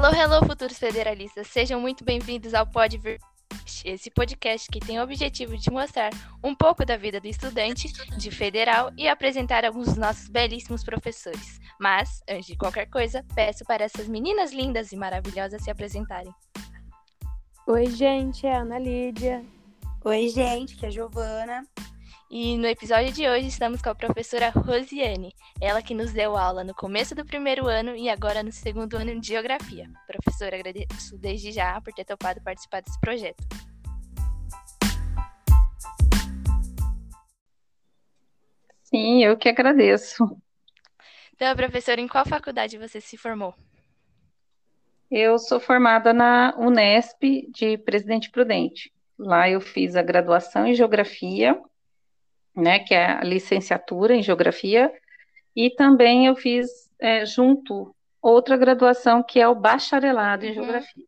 Hello, hello, futuros federalistas. Sejam muito bem-vindos ao Pod Vir esse podcast que tem o objetivo de mostrar um pouco da vida do estudante de federal e apresentar alguns dos nossos belíssimos professores. Mas, antes de qualquer coisa, peço para essas meninas lindas e maravilhosas se apresentarem. Oi, gente, é a Ana Lídia. Oi, gente, que é a Giovana. E no episódio de hoje estamos com a professora Rosiane, ela que nos deu aula no começo do primeiro ano e agora no segundo ano de Geografia. Professora, agradeço desde já por ter topado participar desse projeto. Sim, eu que agradeço. Então, professora, em qual faculdade você se formou? Eu sou formada na Unesp de Presidente Prudente. Lá eu fiz a graduação em Geografia, né, que é a licenciatura em Geografia, e também eu fiz é, junto outra graduação que é o bacharelado em uhum. Geografia.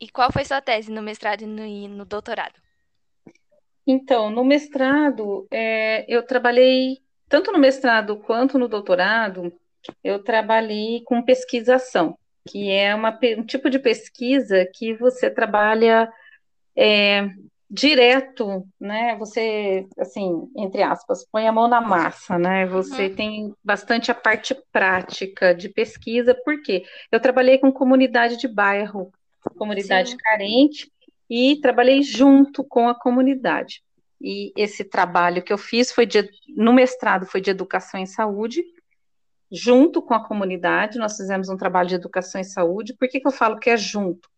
E qual foi sua tese no mestrado e no, no doutorado? Então, no mestrado, é, eu trabalhei, tanto no mestrado quanto no doutorado, eu trabalhei com pesquisação, que é uma, um tipo de pesquisa que você trabalha é, direto, né? Você, assim, entre aspas, põe a mão na massa, né? Você uhum. tem bastante a parte prática de pesquisa, porque eu trabalhei com comunidade de bairro, comunidade Sim. carente, e trabalhei junto com a comunidade. E esse trabalho que eu fiz foi de, no mestrado foi de educação em saúde, junto com a comunidade, nós fizemos um trabalho de educação em saúde. Por que, que eu falo que é junto?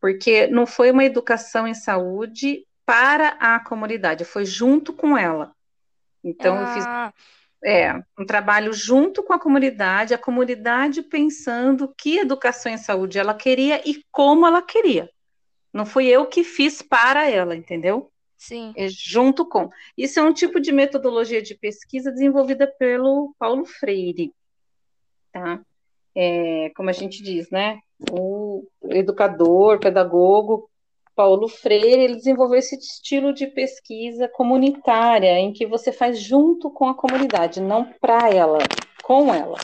Porque não foi uma educação em saúde para a comunidade, foi junto com ela. Então, ah. eu fiz ah. é, um trabalho junto com a comunidade, a comunidade pensando que educação em saúde ela queria e como ela queria. Não fui eu que fiz para ela, entendeu? Sim. É junto com. Isso é um tipo de metodologia de pesquisa desenvolvida pelo Paulo Freire, tá? É, como a gente diz, né? O educador, pedagogo Paulo Freire, ele desenvolveu esse estilo de pesquisa comunitária, em que você faz junto com a comunidade, não para ela, com ela.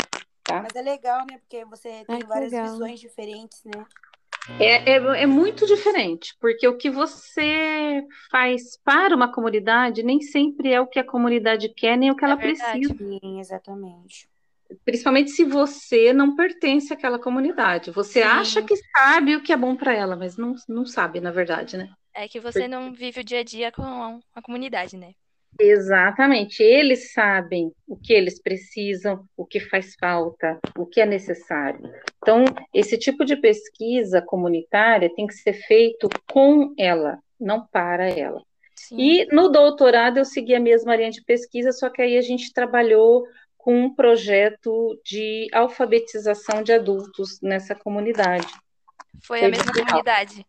Tá? Mas é legal, né? Porque você tem Ai, várias legal. visões diferentes, né? É, é, é, muito diferente, porque o que você faz para uma comunidade nem sempre é o que a comunidade quer, nem o que ela é precisa. Sim, exatamente. Principalmente se você não pertence àquela comunidade. Você Sim. acha que sabe o que é bom para ela, mas não, não sabe, na verdade, né? É que você não vive o dia a dia com a comunidade, né? Exatamente, eles sabem o que eles precisam, o que faz falta, o que é necessário. Então, esse tipo de pesquisa comunitária tem que ser feito com ela, não para ela. Sim. E no doutorado eu segui a mesma linha de pesquisa, só que aí a gente trabalhou com um projeto de alfabetização de adultos nessa comunidade. Foi, Foi a mesma comunidade?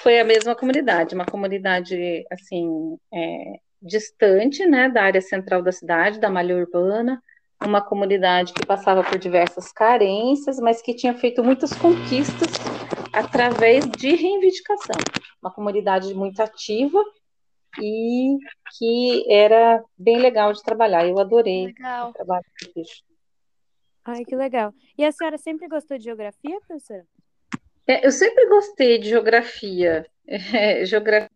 Foi a mesma comunidade, uma comunidade, assim, é, distante, né, da área central da cidade, da malha urbana, uma comunidade que passava por diversas carências, mas que tinha feito muitas conquistas através de reivindicação. Uma comunidade muito ativa e que era bem legal de trabalhar. Eu adorei legal. o trabalho que fiz. Ai, que legal. E a senhora sempre gostou de geografia, professora? É, eu sempre gostei de geografia. É, geografia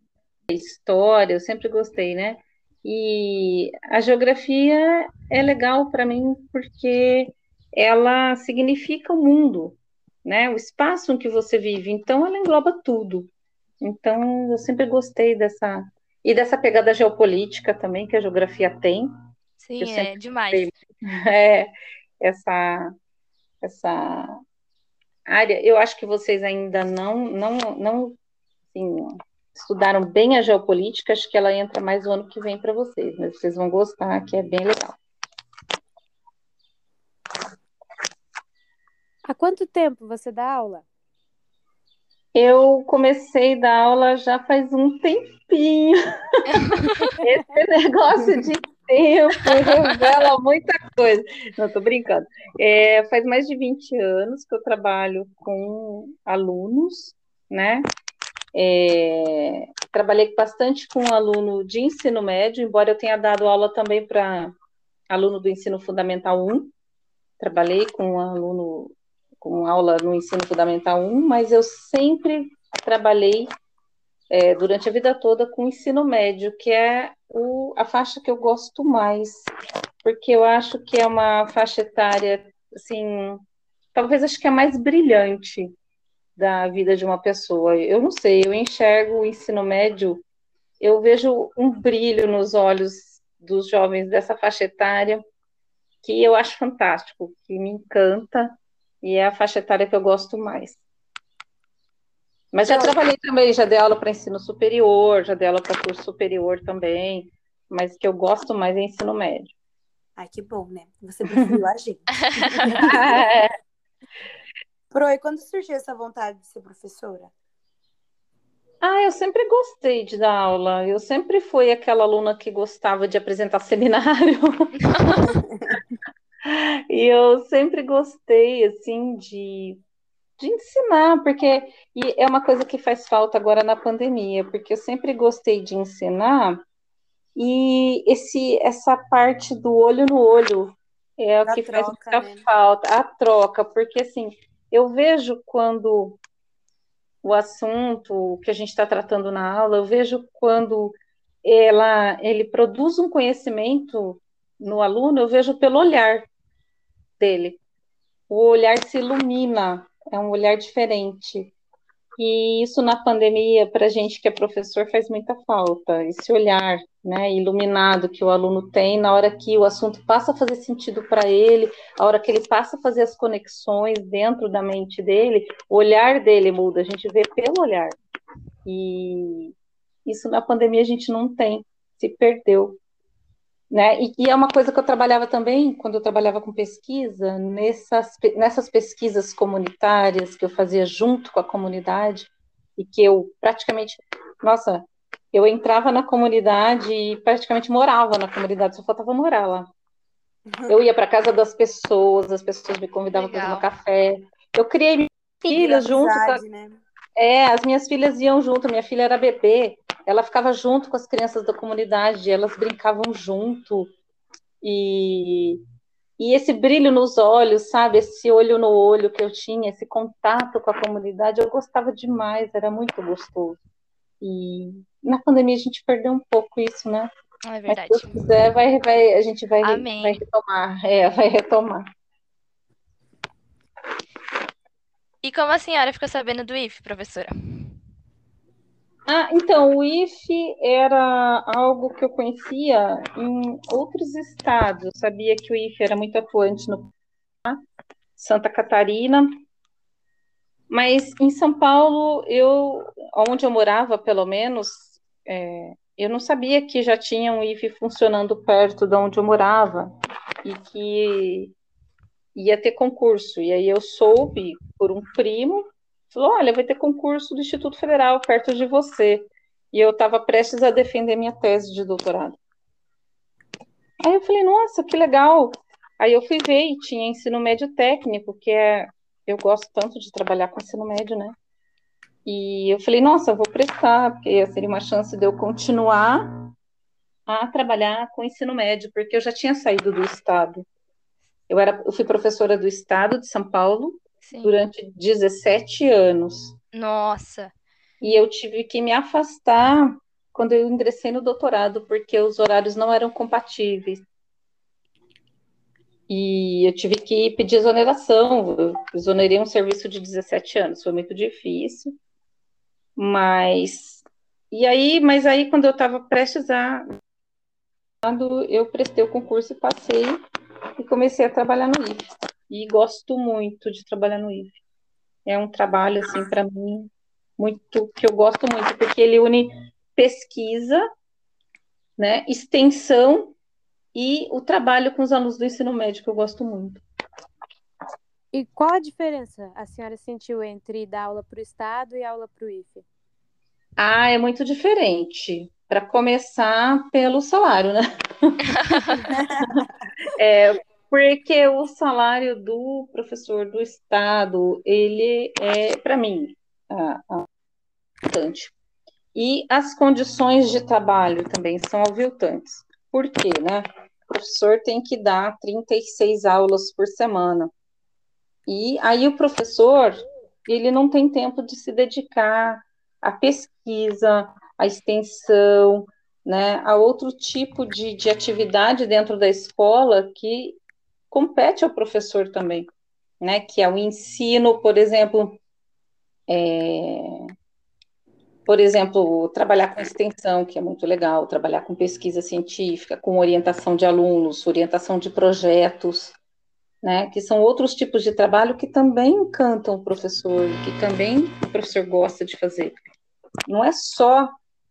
história, eu sempre gostei, né? E a geografia é legal para mim porque ela significa o mundo, né? O espaço em que você vive. Então, ela engloba tudo. Então, eu sempre gostei dessa e dessa pegada geopolítica também que a geografia tem. Sim, é demais. É, essa essa área. Eu acho que vocês ainda não não não assim, estudaram bem a geopolítica, acho que ela entra mais o ano que vem para vocês, mas vocês vão gostar, que é bem legal. Há quanto tempo você dá aula? Eu comecei a dar aula já faz um tempinho. Esse negócio de tempo revela muita coisa. Não, estou brincando. É, faz mais de 20 anos que eu trabalho com alunos, né? É, trabalhei bastante com aluno de ensino médio, embora eu tenha dado aula também para aluno do ensino fundamental 1. Trabalhei com um aluno com aula no ensino fundamental 1, mas eu sempre trabalhei é, durante a vida toda com ensino médio, que é o, a faixa que eu gosto mais, porque eu acho que é uma faixa etária, assim, talvez acho que é a mais brilhante da vida de uma pessoa. Eu não sei, eu enxergo o ensino médio, eu vejo um brilho nos olhos dos jovens dessa faixa etária que eu acho fantástico, que me encanta e é a faixa etária que eu gosto mais. Mas já trabalhei também, já dei aula para ensino superior, já dei aula para curso superior também, mas que eu gosto mais é ensino médio. Ai, que bom, né? Você preferiu a gente. Pro, e quando surgiu essa vontade de ser professora? Ah, eu sempre gostei de dar aula. Eu sempre fui aquela aluna que gostava de apresentar seminário. e eu sempre gostei, assim, de, de ensinar, porque e é uma coisa que faz falta agora na pandemia, porque eu sempre gostei de ensinar e esse essa parte do olho no olho é o que troca, faz muita né? falta, a troca, porque assim, eu vejo quando o assunto que a gente está tratando na aula, eu vejo quando ela, ele produz um conhecimento no aluno, eu vejo pelo olhar dele. O olhar se ilumina, é um olhar diferente. E isso na pandemia, para a gente que é professor, faz muita falta, esse olhar né, iluminado que o aluno tem na hora que o assunto passa a fazer sentido para ele, a hora que ele passa a fazer as conexões dentro da mente dele, o olhar dele muda, a gente vê pelo olhar. E isso na pandemia a gente não tem, se perdeu. Né? E, e, é uma coisa que eu trabalhava também, quando eu trabalhava com pesquisa, nessas, nessas pesquisas comunitárias que eu fazia junto com a comunidade, e que eu praticamente, nossa, eu entrava na comunidade e praticamente morava na comunidade, só faltava morar lá. Eu ia para casa das pessoas, as pessoas me convidavam para tomar café. Eu criei filhas junto. Né? É, as minhas filhas iam junto, minha filha era bebê, ela ficava junto com as crianças da comunidade, elas brincavam junto. E, e esse brilho nos olhos, sabe? Esse olho no olho que eu tinha, esse contato com a comunidade, eu gostava demais, era muito gostoso. E na pandemia a gente perdeu um pouco isso, né? É verdade. Mas se Deus quiser, vai, vai, a gente vai, vai retomar. É, vai retomar. E como a senhora ficou sabendo do IF, professora? Ah, então, o IF era algo que eu conhecia em outros estados. Eu sabia que o IF era muito atuante no Santa Catarina, mas em São Paulo, eu, onde eu morava, pelo menos, é, eu não sabia que já tinha um IF funcionando perto de onde eu morava e que ia ter concurso. E aí eu soube por um primo, falou: olha, vai ter concurso do Instituto Federal perto de você. E eu estava prestes a defender minha tese de doutorado. Aí eu falei, nossa, que legal. Aí eu fui ver e tinha ensino médio técnico, que é. Eu gosto tanto de trabalhar com ensino médio, né? E eu falei, nossa, eu vou prestar, porque seria uma chance de eu continuar a trabalhar com ensino médio, porque eu já tinha saído do estado. Eu, era, eu fui professora do estado de São Paulo Sim. durante 17 anos. Nossa! E eu tive que me afastar quando eu ingressei no doutorado, porque os horários não eram compatíveis. E eu tive que pedir exoneração. Eu exonerei um serviço de 17 anos, foi muito difícil. Mas e aí, mas aí quando eu estava prestes a eu prestei o concurso e passei e comecei a trabalhar no IF. E gosto muito de trabalhar no IF. É um trabalho, assim, para mim, muito, que eu gosto muito, porque ele une pesquisa, né, extensão e o trabalho com os alunos do ensino médio, que eu gosto muito. E qual a diferença a senhora sentiu entre dar aula para o Estado e aula para o IFE? Ah, é muito diferente. Para começar pelo salário, né? é, porque o salário do professor do Estado, ele é, para mim, importante. E as condições de trabalho também são aviltantes. Por quê, né? O professor tem que dar 36 aulas por semana. E aí o professor, ele não tem tempo de se dedicar à pesquisa, à extensão, né, a outro tipo de, de atividade dentro da escola que compete ao professor também, né, que é o ensino, por exemplo, é, por exemplo, trabalhar com extensão, que é muito legal, trabalhar com pesquisa científica, com orientação de alunos, orientação de projetos, né, que são outros tipos de trabalho que também encantam o professor, que também o professor gosta de fazer. Não é só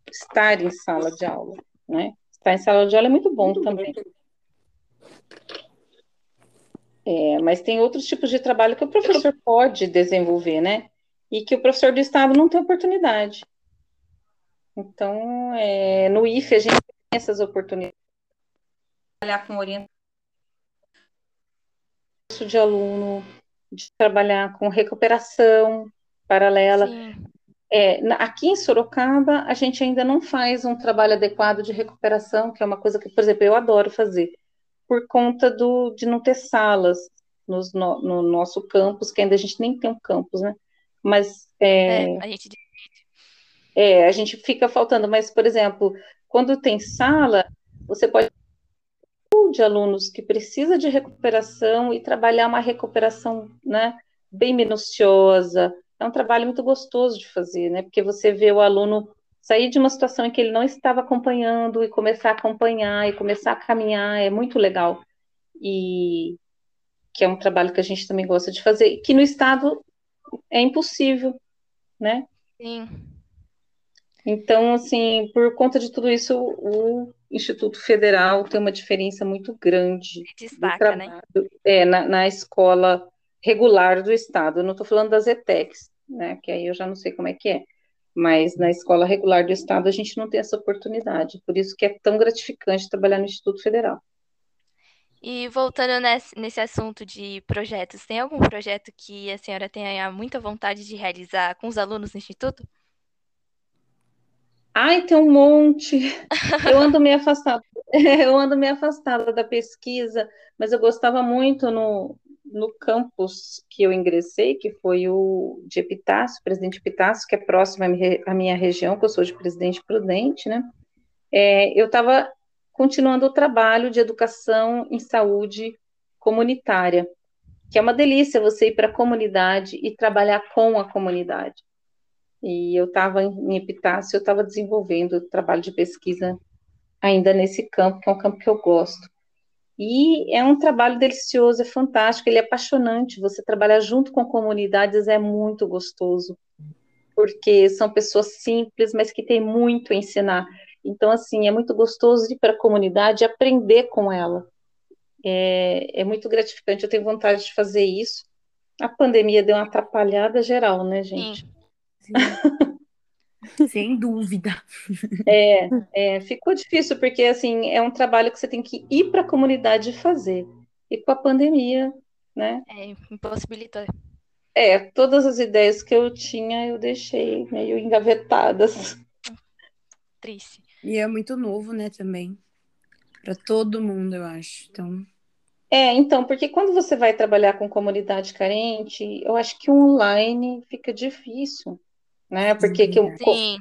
estar em sala de aula, né? Estar em sala de aula é muito bom também. É, mas tem outros tipos de trabalho que o professor pode desenvolver, né? E que o professor do Estado não tem oportunidade. Então, é, no IFE a gente tem essas oportunidades de trabalhar com orientação de aluno, de trabalhar com recuperação paralela. É, aqui em Sorocaba, a gente ainda não faz um trabalho adequado de recuperação, que é uma coisa que, por exemplo, eu adoro fazer, por conta do, de não ter salas nos, no, no, nosso campus, que ainda a gente nem tem um campus, né? Mas é, é, a gente é, a gente fica faltando, mas, por exemplo, quando tem sala, você pode de alunos que precisa de recuperação e trabalhar uma recuperação, né, bem minuciosa, é um trabalho muito gostoso de fazer, né? Porque você vê o aluno sair de uma situação em que ele não estava acompanhando e começar a acompanhar e começar a caminhar, é muito legal. E que é um trabalho que a gente também gosta de fazer, que no estado é impossível, né? Sim. Então, assim, por conta de tudo isso, o Instituto Federal tem uma diferença muito grande. Destaca, né? É, na, na escola regular do Estado. Eu não estou falando das ETECs, né, que aí eu já não sei como é que é, mas na escola regular do Estado a gente não tem essa oportunidade, por isso que é tão gratificante trabalhar no Instituto Federal. E voltando nesse, nesse assunto de projetos, tem algum projeto que a senhora tenha muita vontade de realizar com os alunos do Instituto? Ai, tem um monte. Eu ando meio afastada. Eu ando meio afastada da pesquisa, mas eu gostava muito no, no campus que eu ingressei, que foi o de Epitácio, Presidente Epitácio, que é próximo à minha região, que eu sou de Presidente Prudente, né? É, eu estava continuando o trabalho de educação em saúde comunitária, que é uma delícia você ir para a comunidade e trabalhar com a comunidade. E eu estava em Epitácio, eu estava desenvolvendo trabalho de pesquisa ainda nesse campo, que é um campo que eu gosto. E é um trabalho delicioso, é fantástico, ele é apaixonante. Você trabalhar junto com comunidades é muito gostoso, porque são pessoas simples, mas que têm muito a ensinar. Então, assim, é muito gostoso ir para a comunidade e aprender com ela. É, é muito gratificante, eu tenho vontade de fazer isso. A pandemia deu uma atrapalhada geral, né, gente? Sim. Sem dúvida. É, é, ficou difícil, porque assim, é um trabalho que você tem que ir para a comunidade fazer. E com a pandemia, né? É, impossibilitou. É, todas as ideias que eu tinha, eu deixei meio engavetadas. Triste. E é muito novo, né, também. Para todo mundo, eu acho. Então. É, então, porque quando você vai trabalhar com comunidade carente, eu acho que online fica difícil né? Porque que eu, o,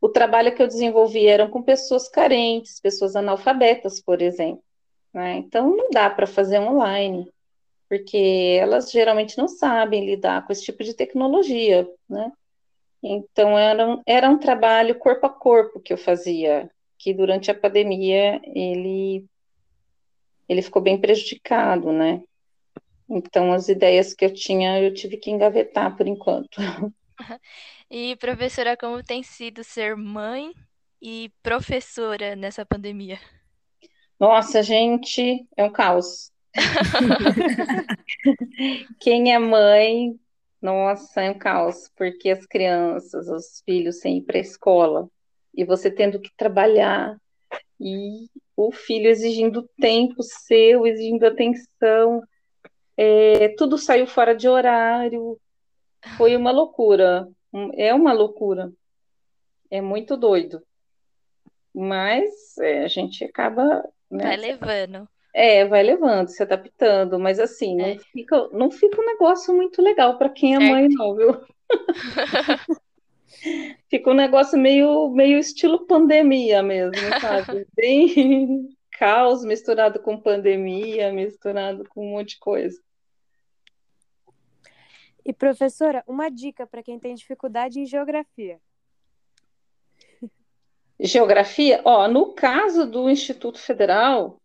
o trabalho que eu desenvolvi eram com pessoas carentes, pessoas analfabetas, por exemplo. Né? Então não dá para fazer online, porque elas geralmente não sabem lidar com esse tipo de tecnologia, né? Então era um, era um trabalho corpo a corpo que eu fazia, que durante a pandemia ele ele ficou bem prejudicado, né? Então as ideias que eu tinha eu tive que engavetar por enquanto. E professora, como tem sido ser mãe e professora nessa pandemia? Nossa, gente, é um caos. Quem é mãe, nossa, é um caos, porque as crianças, os filhos sem ir para a escola, e você tendo que trabalhar, e o filho exigindo tempo seu, exigindo atenção, é, tudo saiu fora de horário, foi uma loucura. É uma loucura. É muito doido. Mas é, a gente acaba. Né? Vai levando. É, vai levando, se adaptando, mas assim, é. não, fica, não fica um negócio muito legal para quem é mãe, não, viu? fica um negócio meio, meio estilo pandemia mesmo, sabe? Bem caos misturado com pandemia, misturado com um monte de coisa. E professora, uma dica para quem tem dificuldade em geografia. Geografia, ó, no caso do Instituto Federal,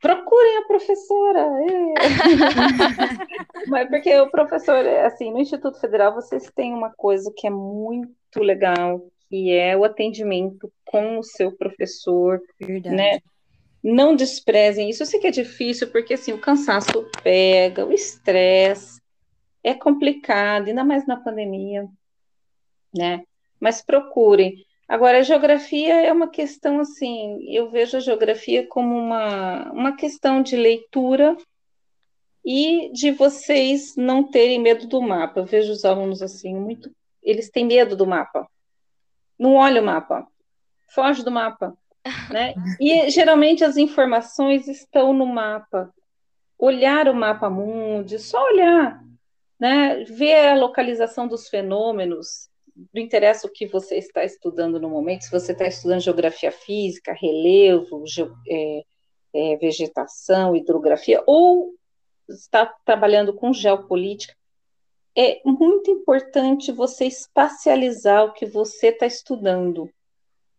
procurem a professora. É. Mas porque o professor, assim, no Instituto Federal vocês têm uma coisa que é muito legal, que é o atendimento com o seu professor, Verdade. né? Não desprezem isso. Eu sei que é difícil, porque assim, o cansaço pega, o estresse é complicado, ainda mais na pandemia, né? Mas procurem. Agora, a geografia é uma questão assim, eu vejo a geografia como uma, uma questão de leitura e de vocês não terem medo do mapa. Eu vejo os alunos assim, muito, eles têm medo do mapa. Não olha o mapa, foge do mapa, né? E geralmente as informações estão no mapa. Olhar o mapa mundi, só olhar, né? Ver a localização dos fenômenos, não interessa o que você está estudando no momento, se você está estudando geografia física, relevo, ge, é, é, vegetação, hidrografia, ou está trabalhando com geopolítica, é muito importante você espacializar o que você está estudando.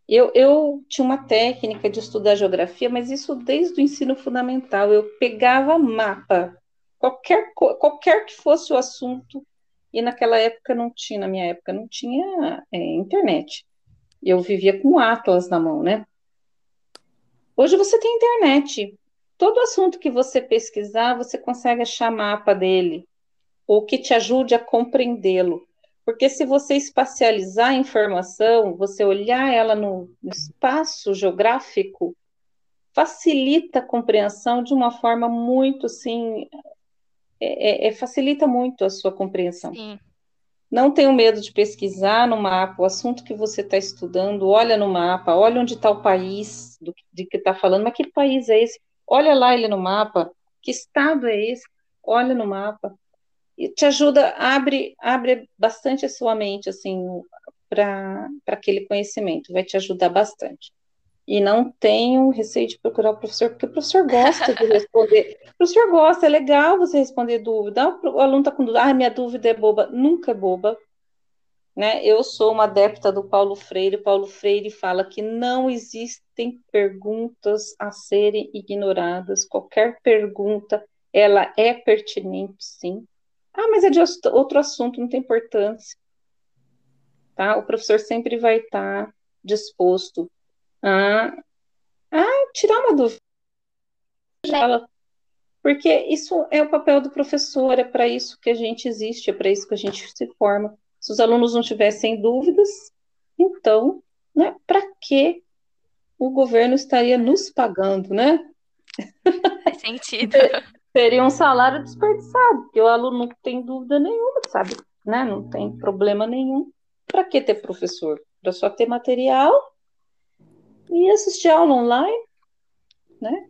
Eu, eu, tinha uma técnica de estudar geografia, mas isso desde o ensino fundamental. Eu pegava mapa, qualquer, qualquer que fosse o assunto, e naquela época não tinha, na minha época não tinha é, internet. Eu vivia com Atlas na mão, né? Hoje você tem internet. Todo assunto que você pesquisar, você consegue achar mapa dele, ou que te ajude a compreendê-lo. Porque se você espacializar a informação, você olhar ela no, espaço geográfico, facilita a compreensão de uma forma muito, assim, é, é, é, facilita muito a sua compreensão. Sim. Não tenha medo de pesquisar no mapa o assunto que você está estudando, olha no mapa, olha onde está o país do, de que está falando, mas que país é esse? Olha lá ele no mapa, que estado é esse? Olha no mapa. E te ajuda, abre, abre bastante a sua mente, assim, para aquele conhecimento, vai te ajudar bastante e não tenham receio de procurar o professor, porque o professor gosta de responder. O professor gosta, é legal você responder dúvida. O aluno está com dúvida, ah, minha dúvida é boba. Nunca é boba. Né? Eu sou uma adepta do Paulo Freire. Paulo Freire fala que não existem perguntas a serem ignoradas. Qualquer pergunta, ela é pertinente, sim. Ah, mas é de outro assunto, não tem importância. Tá? O professor sempre vai estar disposto a, a tirar uma dúvida. Porque isso é o papel do professor, é para isso que a gente existe, é para isso que a gente se forma. Se os alunos não tivessem dúvidas, então, né, para que o governo estaria nos pagando, né? Faz sentido. Seria um salário desperdiçado, porque o aluno não tem dúvida nenhuma, sabe? Né? Não tem problema nenhum. Para que ter professor? Para só ter material e assistir aula online, né?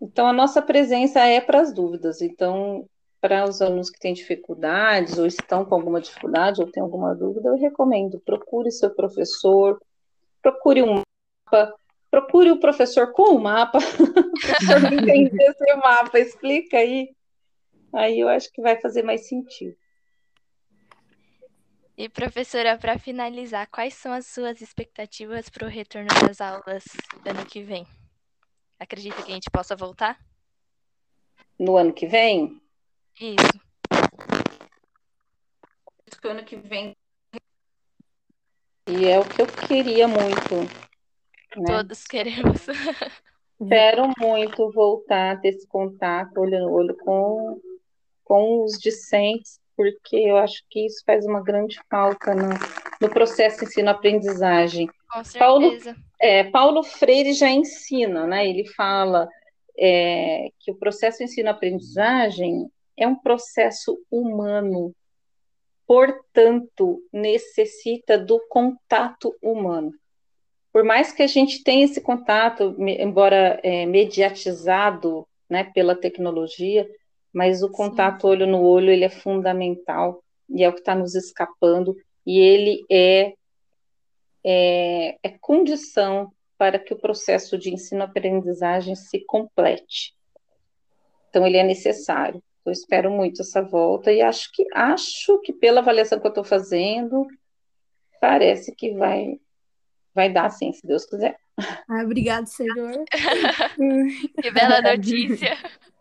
Então, a nossa presença é para as dúvidas. Então, para os alunos que têm dificuldades, ou estão com alguma dificuldade, ou têm alguma dúvida, eu recomendo, procure seu professor, procure um mapa, procure o professor com o mapa, para entender seu mapa, explica aí. Aí eu acho que vai fazer mais sentido. E professora, para finalizar, quais são as suas expectativas para o retorno das aulas ano que vem? Acredita que a gente possa voltar? No ano que vem? Isso. Que ano que vem. E é o que eu queria muito. Né? Todos queremos. Espero muito voltar a ter esse contato olho no olho com, com os discentes porque eu acho que isso faz uma grande falta no, no processo ensino-aprendizagem. Com certeza. Paulo, é, Paulo Freire já ensina, né? Ele fala é, que o processo ensino-aprendizagem é um processo humano, portanto, necessita do contato humano. por mais que a gente tenha esse contato, embora é, mediatizado né, pela tecnologia, mas o contato Sim. olho no olho ele é fundamental e é o que está nos escapando e ele é, é, é condição para que o processo de ensino-aprendizagem se complete. Então ele é necessário. Eu espero muito essa volta e acho que acho que pela avaliação que eu estou fazendo parece que vai vai dar sim, se Deus quiser. Ah, obrigado, Senhor. que bela notícia.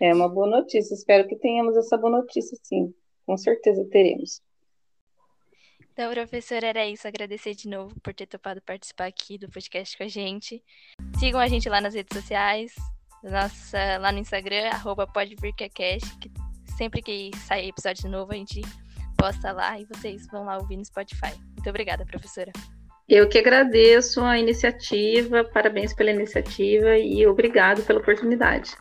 É uma boa notícia. Espero que tenhamos essa boa notícia, sim. Com certeza teremos. Então, professor, era isso. Agradecer de novo por ter topado participar aqui do podcast com a gente. Sigam a gente lá nas redes sociais, nossa, lá no Instagram, arroba que sempre que sair episódio novo, a gente posta lá e vocês vão lá ouvir no Spotify. Muito obrigada, professora. Eu que agradeço a iniciativa, parabéns pela iniciativa e obrigado pela oportunidade.